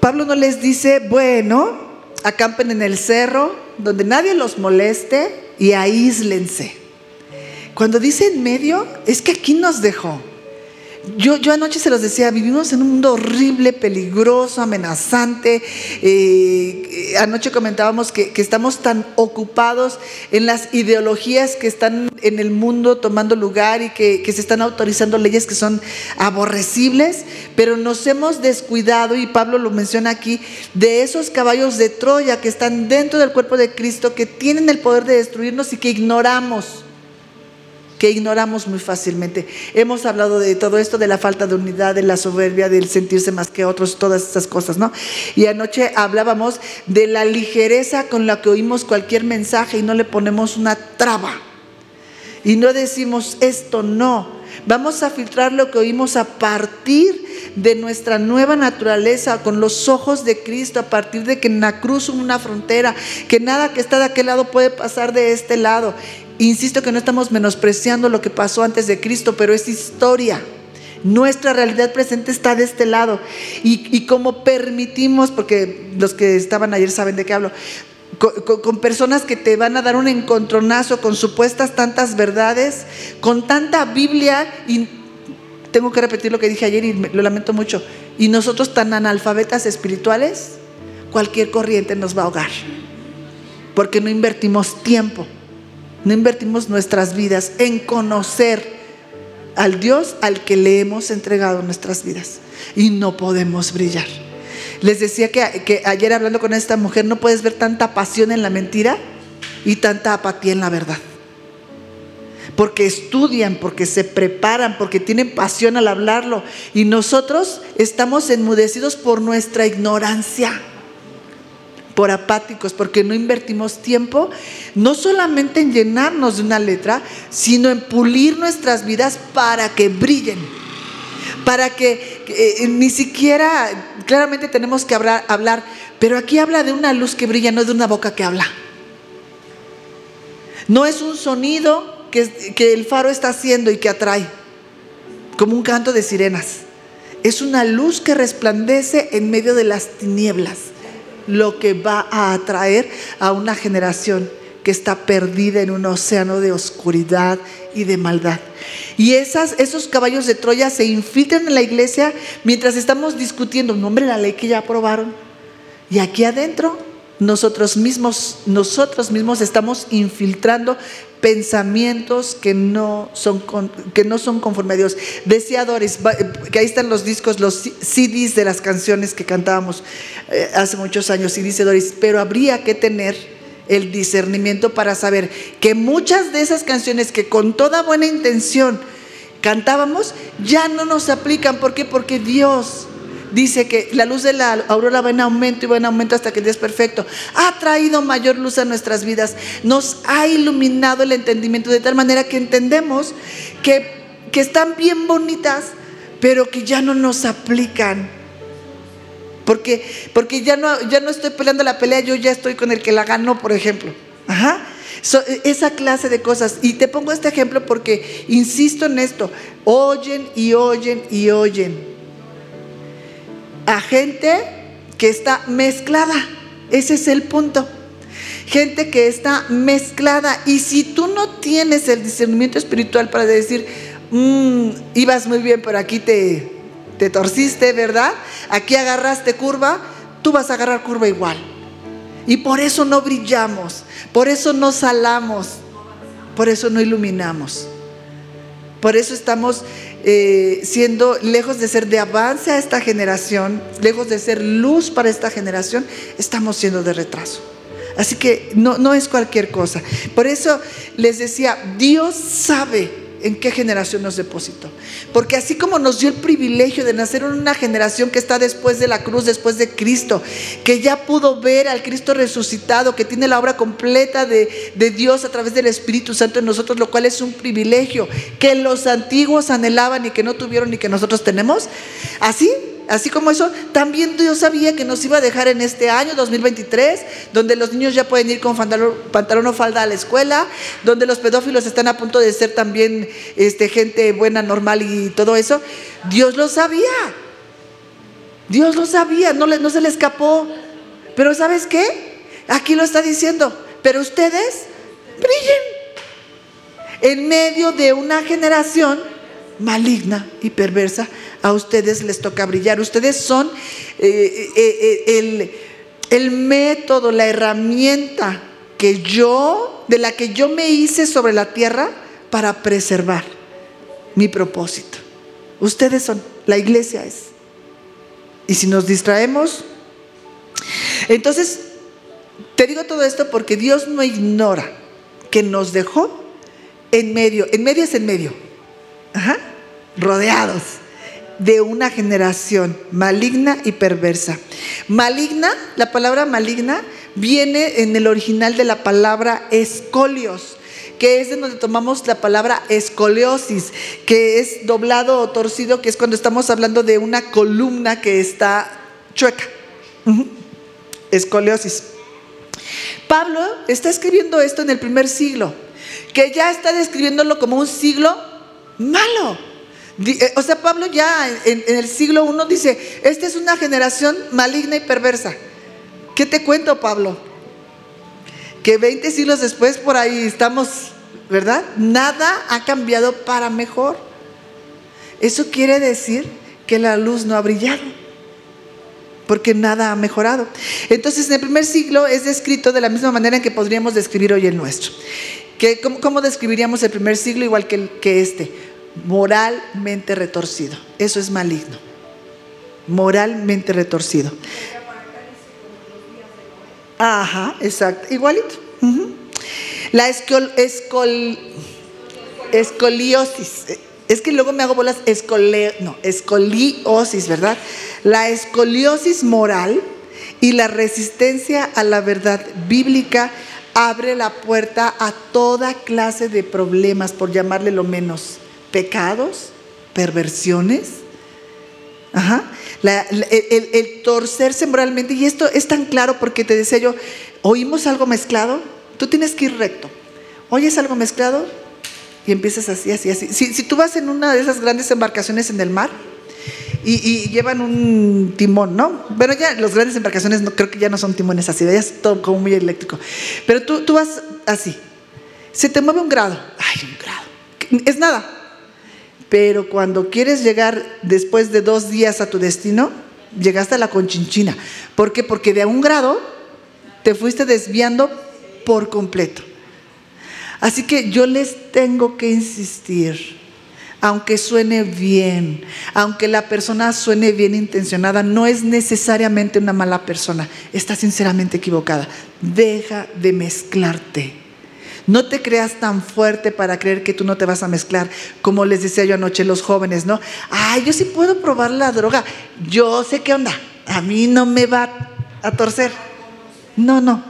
Pablo no les dice, bueno, acampen en el cerro, donde nadie los moleste y aíslense. Cuando dice en medio, es que aquí nos dejó. Yo, yo anoche se los decía, vivimos en un mundo horrible, peligroso, amenazante. Eh, anoche comentábamos que, estamos tan ocupados en las ideologías que están en el mundo tomando lugar y que, que se están autorizando leyes que son aborrecibles, pero nos hemos descuidado, y Pablo lo menciona aquí, de esos caballos de Troya que están dentro del cuerpo de Cristo, que tienen el poder de destruirnos y que ignoramos que ignoramos muy fácilmente. Hemos hablado de todo esto, de la falta de unidad, de la soberbia, del sentirse más que otros, todas estas cosas, ¿no? Y anoche hablábamos de la ligereza con la que oímos cualquier mensaje y no le ponemos una traba. Y no decimos esto no. Vamos a filtrar lo que oímos a partir de nuestra nueva naturaleza, con los ojos de Cristo, a partir de que en la cruz una frontera, que nada que está de aquel lado puede pasar de este lado. Insisto que no estamos menospreciando lo que pasó antes de Cristo, pero es historia. Nuestra realidad presente está de este lado. Y, como permitimos, porque los que estaban ayer saben de qué hablo, con, personas que te van a dar un encontronazo con supuestas tantas verdades, con tanta Biblia, y tengo que repetir lo que dije ayer y lo lamento mucho, y nosotros tan analfabetas espirituales, cualquier corriente nos va a ahogar, porque no invertimos tiempo no invertimos nuestras vidas en conocer al Dios al que le hemos entregado nuestras vidas y no podemos brillar. Les decía que, que, ayer hablando con esta mujer no puedes ver tanta pasión en la mentira y tanta apatía en la verdad. Porque estudian, porque se preparan, porque tienen pasión al hablarlo. Y nosotros estamos enmudecidos por nuestra ignorancia por apáticos, porque no invertimos tiempo, no solamente en llenarnos de una letra, sino en pulir nuestras vidas para que brillen, para que eh, ni siquiera, claramente tenemos que hablar, hablar, pero aquí habla de una luz que brilla, no de una boca que habla. No es un sonido que, que el faro está haciendo y que atrae, como un canto de sirenas. Es una luz que resplandece en medio de las tinieblas lo que va a atraer a una generación que está perdida en un océano de oscuridad y de maldad. Y esas, esos caballos de Troya se infiltran en la iglesia mientras estamos discutiendo, nombre la ley que ya aprobaron. Y aquí adentro nosotros mismos, nosotros mismos estamos infiltrando pensamientos que no son, que no son conforme a Dios. Decía Doris, que ahí están los discos, los CDs de las canciones que cantábamos eh, hace muchos años. Y dice Doris, pero habría que tener el discernimiento para saber que muchas de esas canciones que con toda buena intención cantábamos ya no nos aplican. ¿Por qué? Porque Dios dice que la luz de la aurora va en aumento y va en aumento hasta que el día es perfecto. Ha traído mayor luz a nuestras vidas, nos ha iluminado el entendimiento de tal manera que entendemos que, que están bien bonitas, pero que ya no nos aplican. Porque, porque ya, no, ya no estoy peleando la pelea, yo ya estoy con el que la ganó, por ejemplo. Ajá. esa clase de cosas. Y te pongo este ejemplo porque insisto en esto. Oyen y oyen y oyen a gente que está mezclada. Ese es el punto. Gente que está mezclada. Y si tú no tienes el discernimiento espiritual para decir, mm, ibas muy bien, pero aquí te, te torciste, ¿verdad? Aquí agarraste curva, tú vas a agarrar curva igual. Y por eso no brillamos, por eso no salamos, por eso no iluminamos. Por eso estamos eh, siendo, lejos de ser de avance a esta generación, lejos de ser luz para esta generación, estamos siendo de retraso. Así que no, no es cualquier cosa. Por eso les decía, Dios sabe en qué generación nos depositó. Porque así como nos dio el privilegio de nacer en una generación que está después de la cruz, después de Cristo, que ya pudo ver al Cristo resucitado, que tiene la obra completa de, de Dios a través del Espíritu Santo en nosotros, lo cual es un privilegio que los antiguos anhelaban y que no tuvieron y que nosotros tenemos. Así Así como eso, también Dios sabía que nos iba a dejar en este año 2023, donde los niños ya pueden ir con pantalón, o falda a la escuela, donde los pedófilos están a punto de ser también este, gente buena, normal y todo eso. Dios lo sabía. Dios lo sabía, no, no se le escapó. Pero ¿sabes qué? Aquí lo está diciendo. Pero ustedes brillen en medio de una generación maligna y perversa a ustedes les toca brillar. Ustedes son eh, eh, eh, el, el método, la herramienta que yo, de la que yo me hice sobre la tierra para preservar mi propósito. Ustedes son, la iglesia es. Y si nos distraemos, entonces, te digo todo esto porque Dios no ignora que nos dejó en medio, en medio es en medio, Rodeados de una generación maligna y perversa. Maligna, la palabra maligna viene en el original de la palabra escolios que es de donde tomamos la palabra escoliosis, que es doblado o torcido, que es cuando estamos hablando de una columna que está chueca. Escoliosis. Pablo está escribiendo esto en el primer siglo, que ya está describiéndolo como un siglo malo. Eh, o sea, Pablo ya en, el siglo I dice, esta es una generación maligna y perversa. ¿Qué te cuento, Pablo? Que 20 siglos después por ahí estamos, ¿verdad? Nada ha cambiado para mejor. Eso quiere decir que la luz no ha brillado, porque nada ha mejorado. Entonces, en el primer siglo es descrito de la misma manera en que podríamos describir hoy el nuestro. Cómo, describiríamos el primer siglo igual que, este? moralmente retorcido. Eso es maligno. Moralmente retorcido. Ajá, exacto. Igualito. La escoliosis. Es que luego me hago bolas escole, no, escoliosis, ¿verdad? La escoliosis moral y la resistencia a la verdad bíblica abre la puerta a toda clase de problemas, por llamarle lo menos pecados, perversiones. el, torcerse moralmente. Y esto es tan claro porque te decía yo, oímos algo mezclado, tú tienes que ir recto. Oyes algo mezclado y empiezas así, así, así. Si, tú vas en una de esas grandes embarcaciones en el mar y, llevan un timón, ¿no? Pero ya las grandes embarcaciones creo que ya no son timones así, ya es todo como muy eléctrico. Pero tú, tú vas así. Se te mueve un grado. Ay, un grado. Es nada. Pero cuando quieres llegar después de dos días a tu destino, llegaste a la conchinchina. ¿Por qué? Porque de un grado te fuiste desviando por completo. Así que yo les tengo que insistir, aunque suene bien, aunque la persona suene bien intencionada, no es necesariamente una mala persona, está sinceramente equivocada. Deja de mezclarte. No te creas tan fuerte para creer que tú no te vas a mezclar, como les decía yo anoche los jóvenes, ¿no? Ay, yo sí puedo probar la droga. Yo sé qué onda. A mí no me va a torcer. No, no.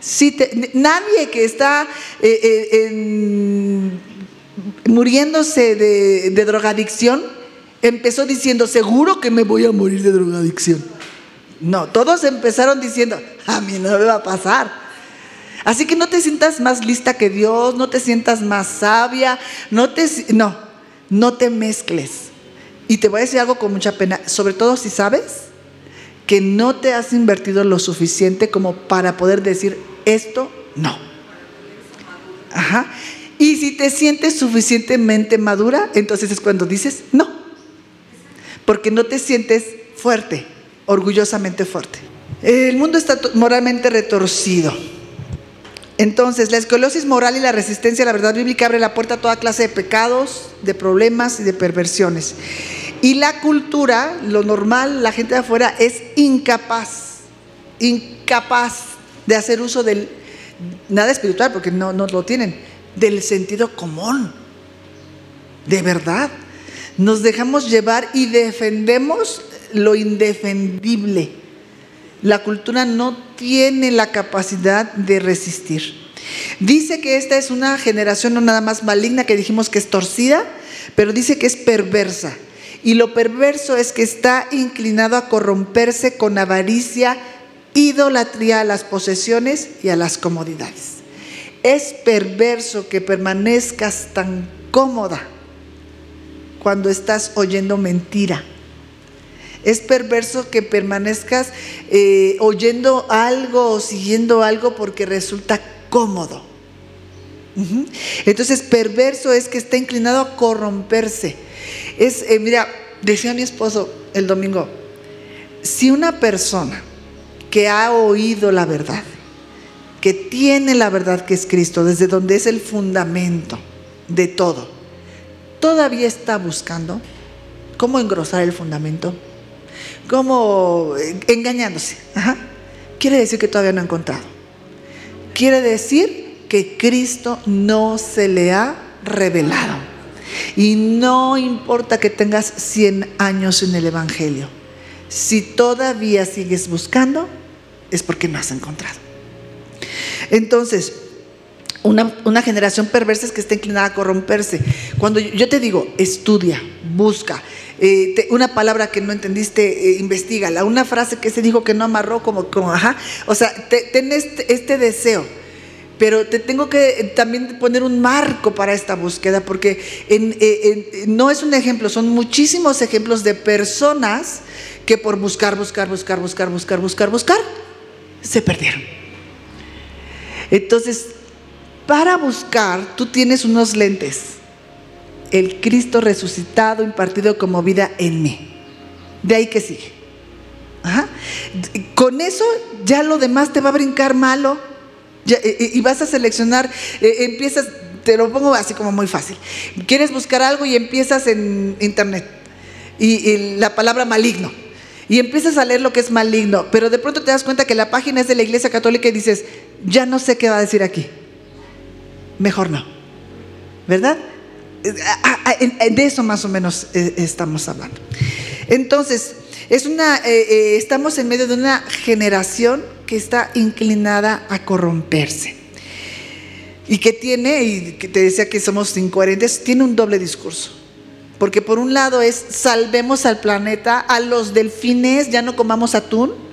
Si nadie que está eh, eh, muriéndose de, de drogadicción empezó diciendo, seguro que me voy a morir de drogadicción. No, todos empezaron diciendo, a mí no me va a pasar. Así que no te sientas más lista que Dios, no te sientas más sabia, no te, no, no te mezcles. Y te voy a decir algo con mucha pena, sobre todo si sabes que no te has invertido lo suficiente como para poder decir esto no. Ajá. Y si te sientes suficientemente madura, entonces es cuando dices no. porque no te sientes fuerte, orgullosamente fuerte. El mundo está moralmente retorcido. Entonces, la esclerosis moral y la resistencia a la verdad bíblica abre la puerta a toda clase de pecados, de problemas y de perversiones. Y la cultura, lo normal, la gente de afuera es incapaz, incapaz de hacer uso del, nada espiritual, porque no, no lo tienen, del sentido común, de verdad. Nos dejamos llevar y defendemos lo indefendible. La cultura no tiene la capacidad de resistir. Dice que esta es una generación no nada más maligna, que dijimos que es torcida, pero dice que es perversa. Y lo perverso es que está inclinado a corromperse con avaricia, idolatría a las posesiones y a las comodidades. Es perverso que permanezcas tan cómoda cuando estás oyendo mentira. Es perverso que permanezcas eh, oyendo algo o siguiendo algo porque resulta cómodo. Entonces, perverso es que está inclinado a corromperse. Es, eh, mira, decía mi esposo el domingo, si una persona que ha oído la verdad, que tiene la verdad que es Cristo, desde donde es el fundamento de todo, todavía está buscando cómo engrosar el fundamento, cómo eh, engañándose. Quiere decir que todavía no ha encontrado. Quiere decir que Cristo no se le ha revelado. Y no importa que tengas 100 años en el Evangelio, si todavía sigues buscando, es porque no has encontrado. Entonces, una, generación perversa es que está inclinada a corromperse. Cuando yo te digo, estudia, busca, eh, una palabra que no entendiste, eh, investigala, una frase que se dijo que no amarró, como, ajá, o sea, ten este, este, deseo. Pero te tengo que también poner un marco para esta búsqueda, porque eh, no es un ejemplo, son muchísimos ejemplos de personas que por buscar, buscar, buscar, buscar, buscar, buscar, buscar, se perdieron. Entonces, para buscar, tú tienes unos lentes. El Cristo resucitado, impartido como vida en mí. De ahí que sigue. Con eso ya lo demás te va a brincar malo. Eh, eh, y vas a seleccionar, eh, empiezas, te lo pongo así como muy fácil. Quieres buscar algo y empiezas en internet. y la palabra maligno y empiezas a leer lo que es maligno, pero de pronto te das cuenta que la página es de la Iglesia Católica y dices, ya no sé qué va a decir aquí. Mejor no. ¿Verdad? De eso más o menos eh, estamos hablando. Entonces, es una, eh, eh, estamos en medio de una generación que está inclinada a corromperse. Y que tiene, y que te decía que somos incoherentes, tiene un doble discurso. Porque por un lado es salvemos al planeta, a los delfines ya no comamos atún.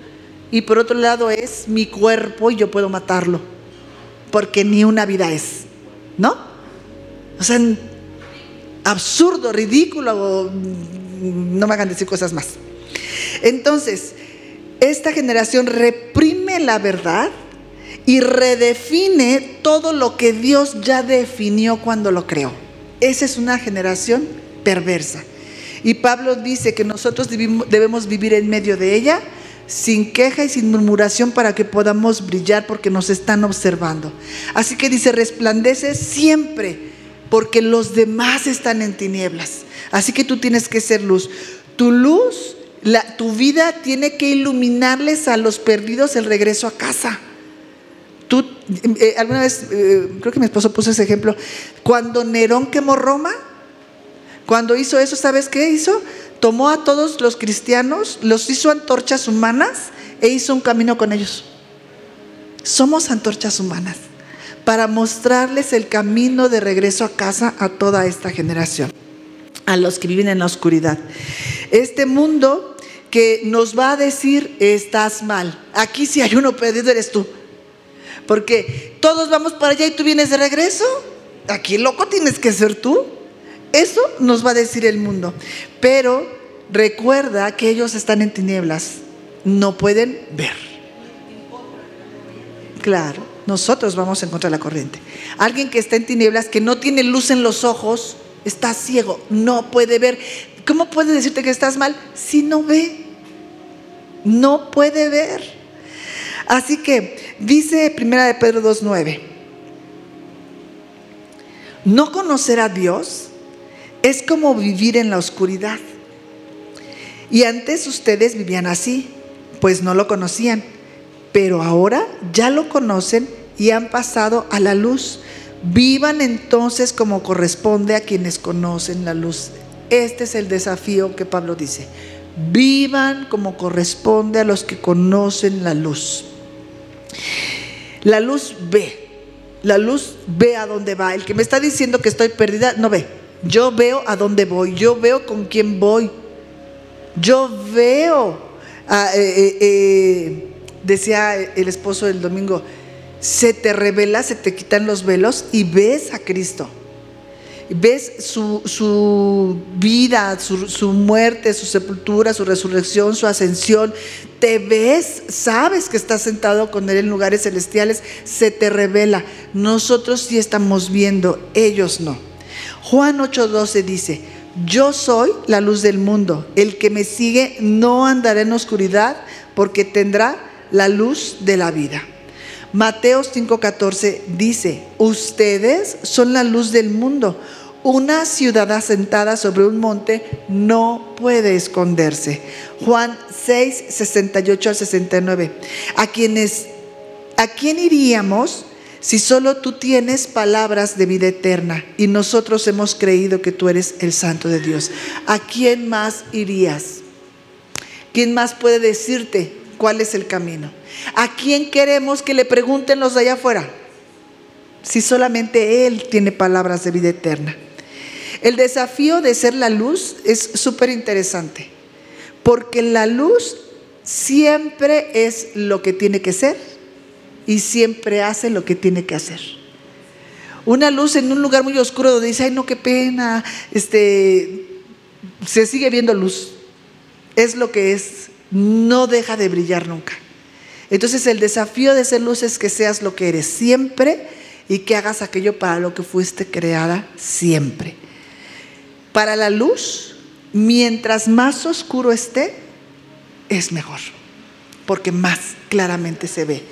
Y por otro lado es mi cuerpo y yo puedo matarlo. Porque ni una vida es. ¿No? O sea, absurdo, ridículo, no me hagan decir cosas más. Entonces, esta generación reprime la verdad y redefine todo lo que Dios ya definió cuando lo creó. Esa es una generación perversa. Y Pablo dice que nosotros debemos vivir en medio de ella sin queja y sin murmuración para que podamos brillar porque nos están observando. Así que dice, resplandece siempre porque los demás están en tinieblas. Así que tú tienes que ser luz. Tu luz, tu vida tiene que iluminarles a los perdidos el regreso a casa. Tú, eh, alguna vez, eh, creo que mi esposo puso ese ejemplo, cuando Nerón quemó Roma, cuando hizo eso, ¿sabes qué hizo? Tomó a todos los cristianos, los hizo antorchas humanas e hizo un camino con ellos. Somos antorchas humanas para mostrarles el camino de regreso a casa a toda esta generación, a los que viven en la oscuridad. Este mundo que nos va a decir, estás mal. Aquí si hay uno perdido eres tú. Porque todos vamos para allá y tú vienes de regreso. Aquí loco tienes que ser tú. Eso nos va a decir el mundo. Pero recuerda que ellos están en tinieblas, no pueden ver. Claro, nosotros vamos en contra de la corriente. Alguien que está en tinieblas, que no tiene luz en los ojos, está ciego, no puede ver. ¿Cómo puede decirte que estás mal si no ve? No puede ver. Así que dice Primera de Pedro 2.9, no conocer a Dios es como vivir en la oscuridad. Y antes ustedes vivían así, pues no lo conocían, pero ahora ya lo conocen y han pasado a la luz. Vivan entonces como corresponde a quienes conocen la luz. Este es el desafío que Pablo dice. Vivan como corresponde a los que conocen la luz. La luz ve. La luz ve a dónde va. El que me está diciendo que estoy perdida, no ve. Yo veo a dónde voy. Yo veo con quién voy. Yo veo. Ah, eh, eh, eh, decía el esposo del domingo, se te revela, se te quitan los velos y ves a Cristo. Ves su, vida, su, su, muerte, su sepultura, su resurrección, su ascensión. Te ves, sabes que estás sentado con Él en lugares celestiales. Se te revela. Nosotros sí estamos viendo, ellos no. Juan 8:12 dice, yo soy la luz del mundo. El que me sigue no andará en oscuridad porque tendrá la luz de la vida. Mateo 5:14 dice, ustedes son la luz del mundo. Una ciudad asentada sobre un monte no puede esconderse. Juan 6, 68 al 69. A quienes, ¿a quién iríamos si solo tú tienes palabras de vida eterna y nosotros hemos creído que tú eres el Santo de Dios? ¿A quién más irías? ¿Quién más puede decirte cuál es el camino? ¿A quién queremos que le pregunten los de allá afuera? Si solamente Él tiene palabras de vida eterna. El desafío de ser la luz es súper interesante, porque la luz siempre es lo que tiene que ser y siempre hace lo que tiene que hacer. Una luz en un lugar muy oscuro donde dice, ay no, qué pena, este, se sigue viendo luz. Es lo que es, no deja de brillar nunca. Entonces el desafío de ser luz es que seas lo que eres siempre y que hagas aquello para lo que fuiste creada siempre. Para la luz, mientras más oscuro esté, es mejor, porque más claramente se ve.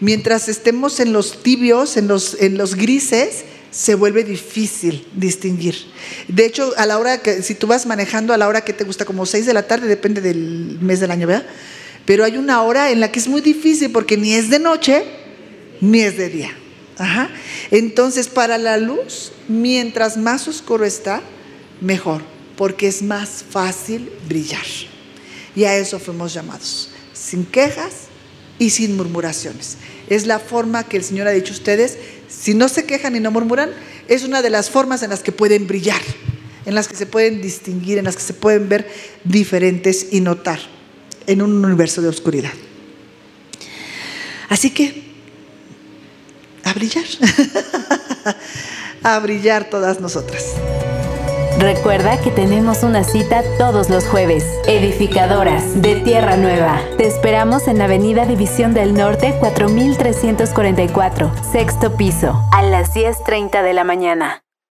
Mientras estemos en los tibios, en los, en los grises, se vuelve difícil distinguir. De hecho, a la hora que, si tú vas manejando a la hora que te gusta, como 6 de la tarde, depende del mes del año, ¿verdad? Pero hay una hora en la que es muy difícil porque ni es de noche ni es de día. Entonces, para la luz, mientras más oscuro está, mejor, porque es más fácil brillar. Y a eso fuimos llamados, sin quejas y sin murmuraciones. Es la forma que el Señor ha dicho a ustedes, si no se quejan y no murmuran, es una de las formas en las que pueden brillar, en las que se pueden distinguir, en las que se pueden ver diferentes y notar en un universo de oscuridad. Así que, a brillar, a brillar todas nosotras. Recuerda que tenemos una cita todos los jueves. Edificadoras de Tierra Nueva. Te esperamos en Avenida División del Norte 4344, sexto piso, a las 10.30 de la mañana.